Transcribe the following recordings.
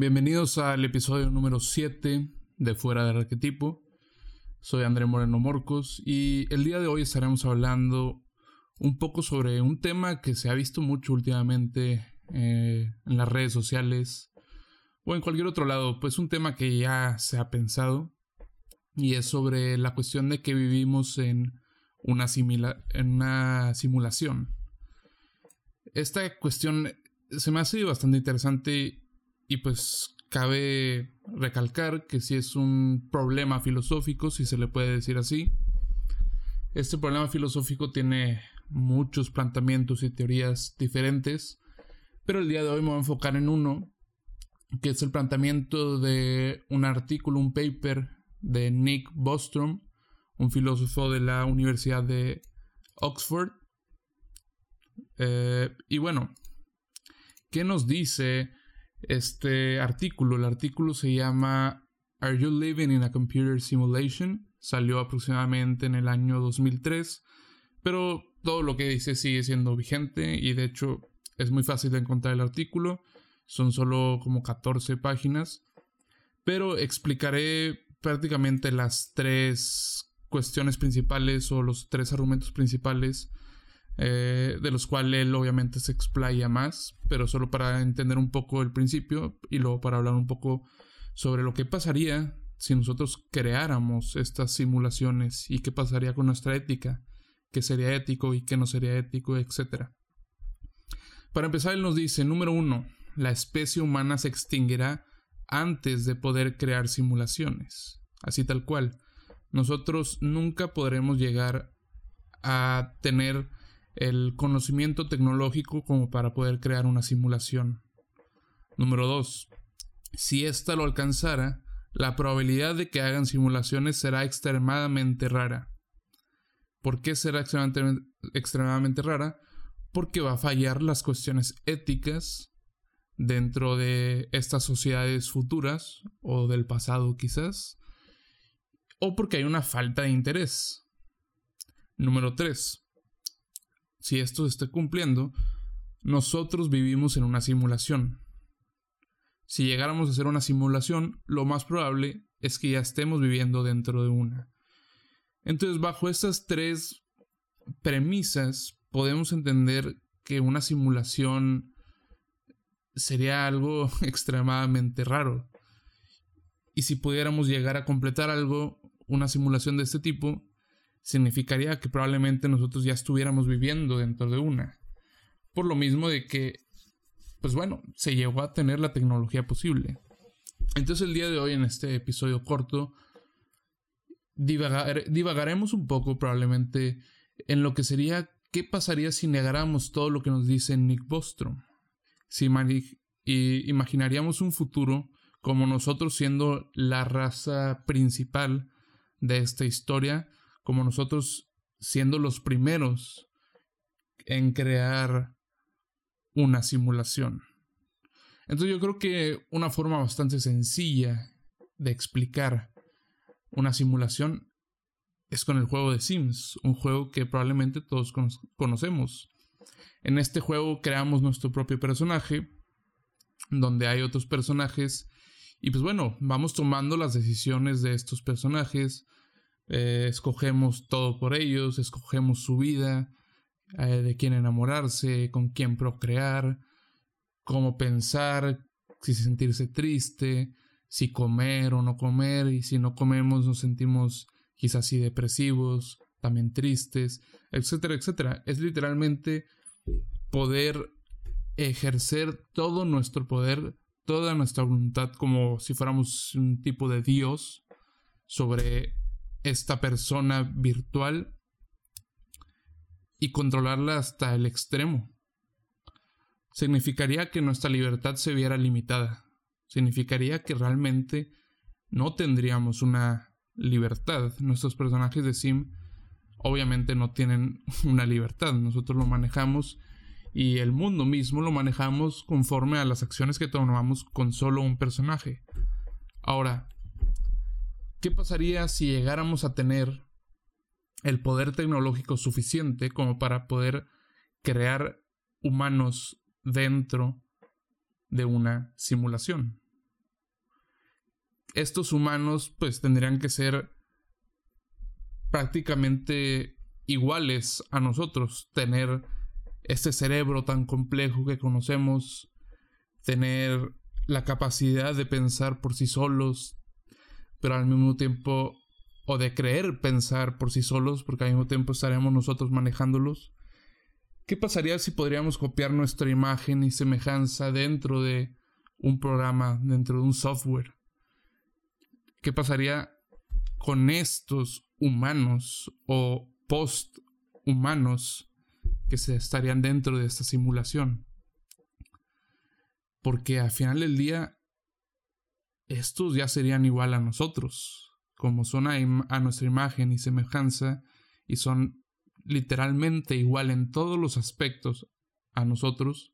Bienvenidos al episodio número 7 de Fuera del Arquetipo. Soy André Moreno Morcos y el día de hoy estaremos hablando un poco sobre un tema que se ha visto mucho últimamente eh, en las redes sociales o en cualquier otro lado, pues un tema que ya se ha pensado y es sobre la cuestión de que vivimos en una, en una simulación. Esta cuestión se me ha sido bastante interesante y pues cabe recalcar que si es un problema filosófico, si se le puede decir así. Este problema filosófico tiene muchos planteamientos y teorías diferentes, pero el día de hoy me voy a enfocar en uno, que es el planteamiento de un artículo, un paper de Nick Bostrom, un filósofo de la Universidad de Oxford. Eh, y bueno, ¿qué nos dice este artículo. El artículo se llama Are You Living in a Computer Simulation? Salió aproximadamente en el año 2003, pero todo lo que dice sigue siendo vigente y de hecho es muy fácil de encontrar el artículo. Son solo como 14 páginas, pero explicaré prácticamente las tres cuestiones principales o los tres argumentos principales eh, de los cuales él obviamente se explaya más, pero solo para entender un poco el principio y luego para hablar un poco sobre lo que pasaría si nosotros creáramos estas simulaciones y qué pasaría con nuestra ética, qué sería ético y qué no sería ético, etc. Para empezar, él nos dice, número uno, la especie humana se extinguirá antes de poder crear simulaciones, así tal cual. Nosotros nunca podremos llegar a tener el conocimiento tecnológico como para poder crear una simulación. Número 2. Si ésta lo alcanzara, la probabilidad de que hagan simulaciones será extremadamente rara. ¿Por qué será extremadamente, rara? Porque va a fallar las cuestiones éticas dentro de estas sociedades futuras o del pasado quizás, o porque hay una falta de interés. Número 3 si esto se esté cumpliendo, nosotros vivimos en una simulación. Si llegáramos a hacer una simulación, lo más probable es que ya estemos viviendo dentro de una. Entonces, bajo estas tres premisas, podemos entender que una simulación sería algo extremadamente raro. Y si pudiéramos llegar a completar algo, una simulación de este tipo, significaría que probablemente nosotros ya estuviéramos viviendo dentro de una. Por lo mismo de que, pues bueno, se llegó a tener la tecnología posible. Entonces el día de hoy, en este episodio corto, divagaremos un poco probablemente en lo que sería qué pasaría si negáramos todo lo que nos dice Nick Bostrom. Si imaginaríamos un futuro como nosotros siendo la raza principal de esta historia, como nosotros siendo los primeros en crear una simulación. Entonces yo creo que una forma bastante sencilla de explicar una simulación es con el juego de Sims, un juego que probablemente todos conocemos. En este juego creamos nuestro propio personaje, donde hay otros personajes, y pues bueno, vamos tomando las decisiones de estos personajes, eh, escogemos todo por ellos, escogemos su vida, eh, de quién enamorarse, con quién procrear, cómo pensar, si sentirse triste, si comer o no comer, y si no comemos nos sentimos quizás así depresivos, también tristes, etcétera, etcétera. Es literalmente poder ejercer todo nuestro poder, toda nuestra voluntad como si fuéramos un tipo de Dios sobre esta persona virtual y controlarla hasta el extremo. Significaría que nuestra libertad se viera limitada. Significaría que realmente no tendríamos una libertad. Nuestros personajes de Sim obviamente no tienen una libertad. Nosotros lo manejamos y el mundo mismo lo manejamos conforme a las acciones que tomamos con solo un personaje. Ahora, ¿Qué pasaría si llegáramos a tener el poder tecnológico suficiente como para poder crear humanos dentro de una simulación? estos humanos pues tendrían que ser prácticamente iguales a nosotros, tener este cerebro tan complejo que conocemos, tener la capacidad de pensar por sí solos, pero al mismo tiempo, o de creer pensar por sí solos, porque al mismo tiempo estaremos nosotros manejándolos. ¿Qué pasaría si podríamos copiar nuestra imagen y semejanza dentro de un programa, dentro de un software? ¿Qué pasaría con estos humanos o post-humanos que se estarían dentro de esta simulación? Porque al final del día, estos ya serían igual a nosotros, como son a, nuestra imagen y semejanza, y son literalmente igual en todos los aspectos a nosotros,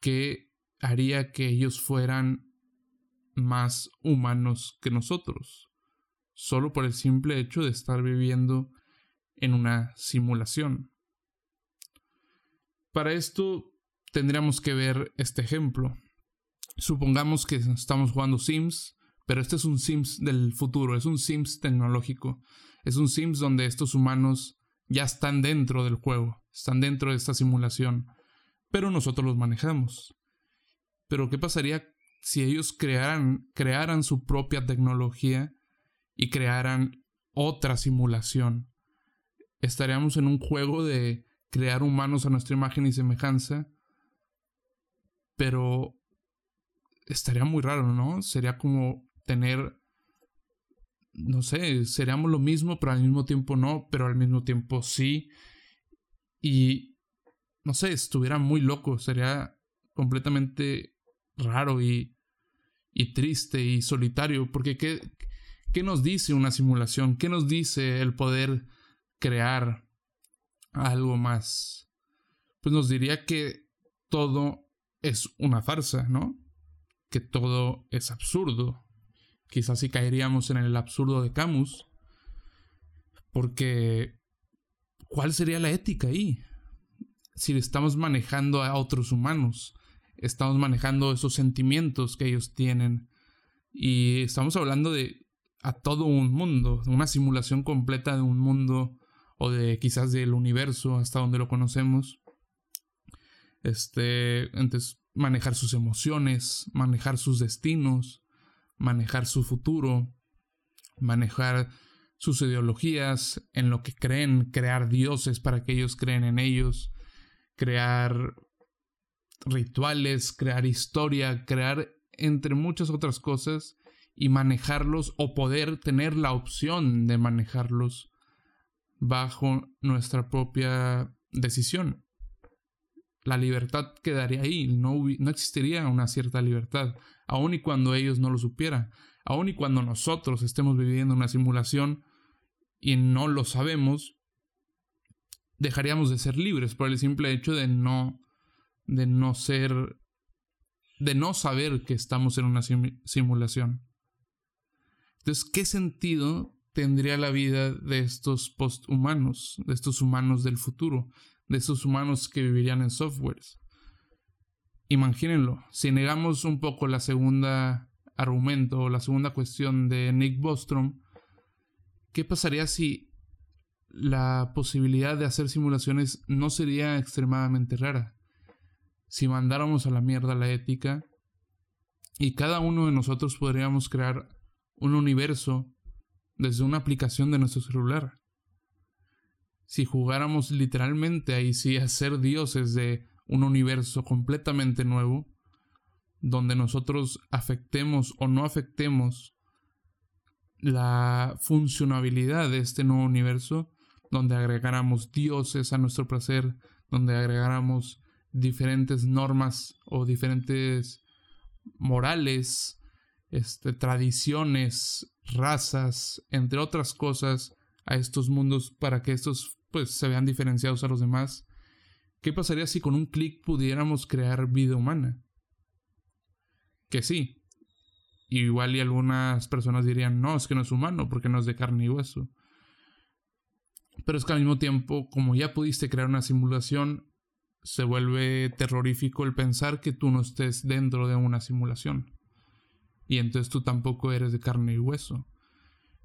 que haría que ellos fueran más humanos que nosotros, solo por el simple hecho de estar viviendo en una simulación. Para esto tendríamos que ver este ejemplo. Supongamos que estamos jugando Sims, pero este es un Sims del futuro, es un Sims tecnológico. Es un Sims donde estos humanos ya están dentro del juego, están dentro de esta simulación, pero nosotros los manejamos. Pero ¿qué pasaría si ellos crearan, crearan su propia tecnología y crearan otra simulación? Estaríamos en un juego de crear humanos a nuestra imagen y semejanza, pero estaría muy raro, ¿no? Sería como tener no sé, seríamos lo mismo, pero al mismo tiempo no, pero al mismo tiempo sí. Y, no sé, estuviera muy loco, sería completamente raro y, y triste y solitario, porque ¿qué, ¿qué nos dice una simulación? ¿Qué nos dice el poder crear algo más? Pues nos diría que todo es una farsa, ¿no? Que todo es absurdo, quizás sí caeríamos en el absurdo de Camus, porque ¿cuál sería la ética ahí? Si estamos manejando a otros humanos, estamos manejando esos sentimientos que ellos tienen y estamos hablando de a todo un mundo, una simulación completa de un mundo o de quizás del universo hasta donde lo conocemos. Este, entonces manejar sus emociones, manejar sus destinos, manejar su futuro, manejar sus ideologías, en lo que creen, crear dioses para que ellos creen en ellos, crear rituales, crear historia, crear entre muchas otras cosas y manejarlos o poder tener la opción de manejarlos bajo nuestra propia decisión. La libertad quedaría ahí, no, no existiría una cierta libertad aun y cuando ellos no lo supieran, aun y cuando nosotros estemos viviendo una simulación y no lo sabemos, dejaríamos de ser libres por el simple hecho de no de no ser de no saber que estamos en una simulación. Entonces, ¿qué sentido tendría la vida de estos posthumanos, de estos humanos del futuro, de estos humanos que vivirían en softwares? Imagínenlo, si negamos un poco la segunda argumento o la segunda cuestión de Nick Bostrom, ¿qué pasaría si la posibilidad de hacer simulaciones no sería extremadamente rara? Si mandáramos a la mierda la ética y cada uno de nosotros podríamos crear un universo desde una aplicación de nuestro celular. Si jugáramos literalmente ahí sí a ser dioses de un universo completamente nuevo, donde nosotros afectemos o no afectemos la funcionabilidad de este nuevo universo, donde agregáramos dioses a nuestro placer, donde agregáramos diferentes normas o diferentes morales, este, tradiciones, razas, entre otras cosas, a estos mundos para que estos pues se vean diferenciados a los demás ¿Qué pasaría si con un clic pudiéramos crear vida humana? Que sí. Igual y algunas personas dirían, no, es que no es humano porque no es de carne y hueso. Pero es que al mismo tiempo, como ya pudiste crear una simulación, se vuelve terrorífico el pensar que tú no estés dentro de una simulación. Y entonces tú tampoco eres de carne y hueso.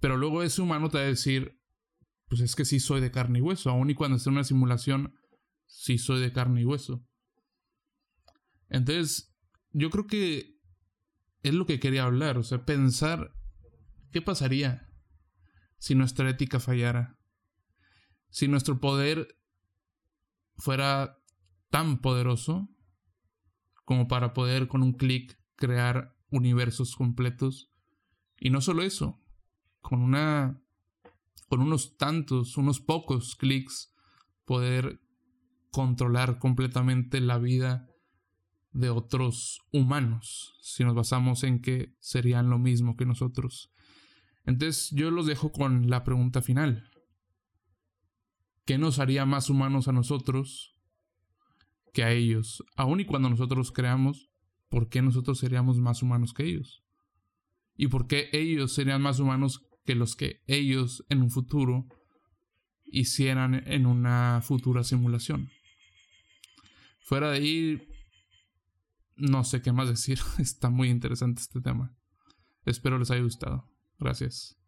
Pero luego ese humano te va a decir, pues es que sí soy de carne y hueso. Aún y cuando esté en una simulación, sí soy de carne y hueso. Entonces, yo creo que es lo que quería hablar. O sea, pensar qué pasaría si nuestra ética fallara. Si nuestro poder fuera tan poderoso como para poder con un clic crear universos completos. Y no solo eso, con una con unos tantos, unos pocos clics poder controlar completamente la vida de otros humanos, si nos basamos en que serían lo mismo que nosotros. Entonces yo los dejo con la pregunta final. ¿Qué nos haría más humanos a nosotros que a ellos? Aun y cuando nosotros creamos, ¿por qué nosotros seríamos más humanos que ellos? ¿Y por qué ellos serían más humanos que los que ellos en un futuro hicieran en una futura simulación? Fuera de ahí, no sé qué más decir. Está muy interesante este tema. Espero les haya gustado. Gracias.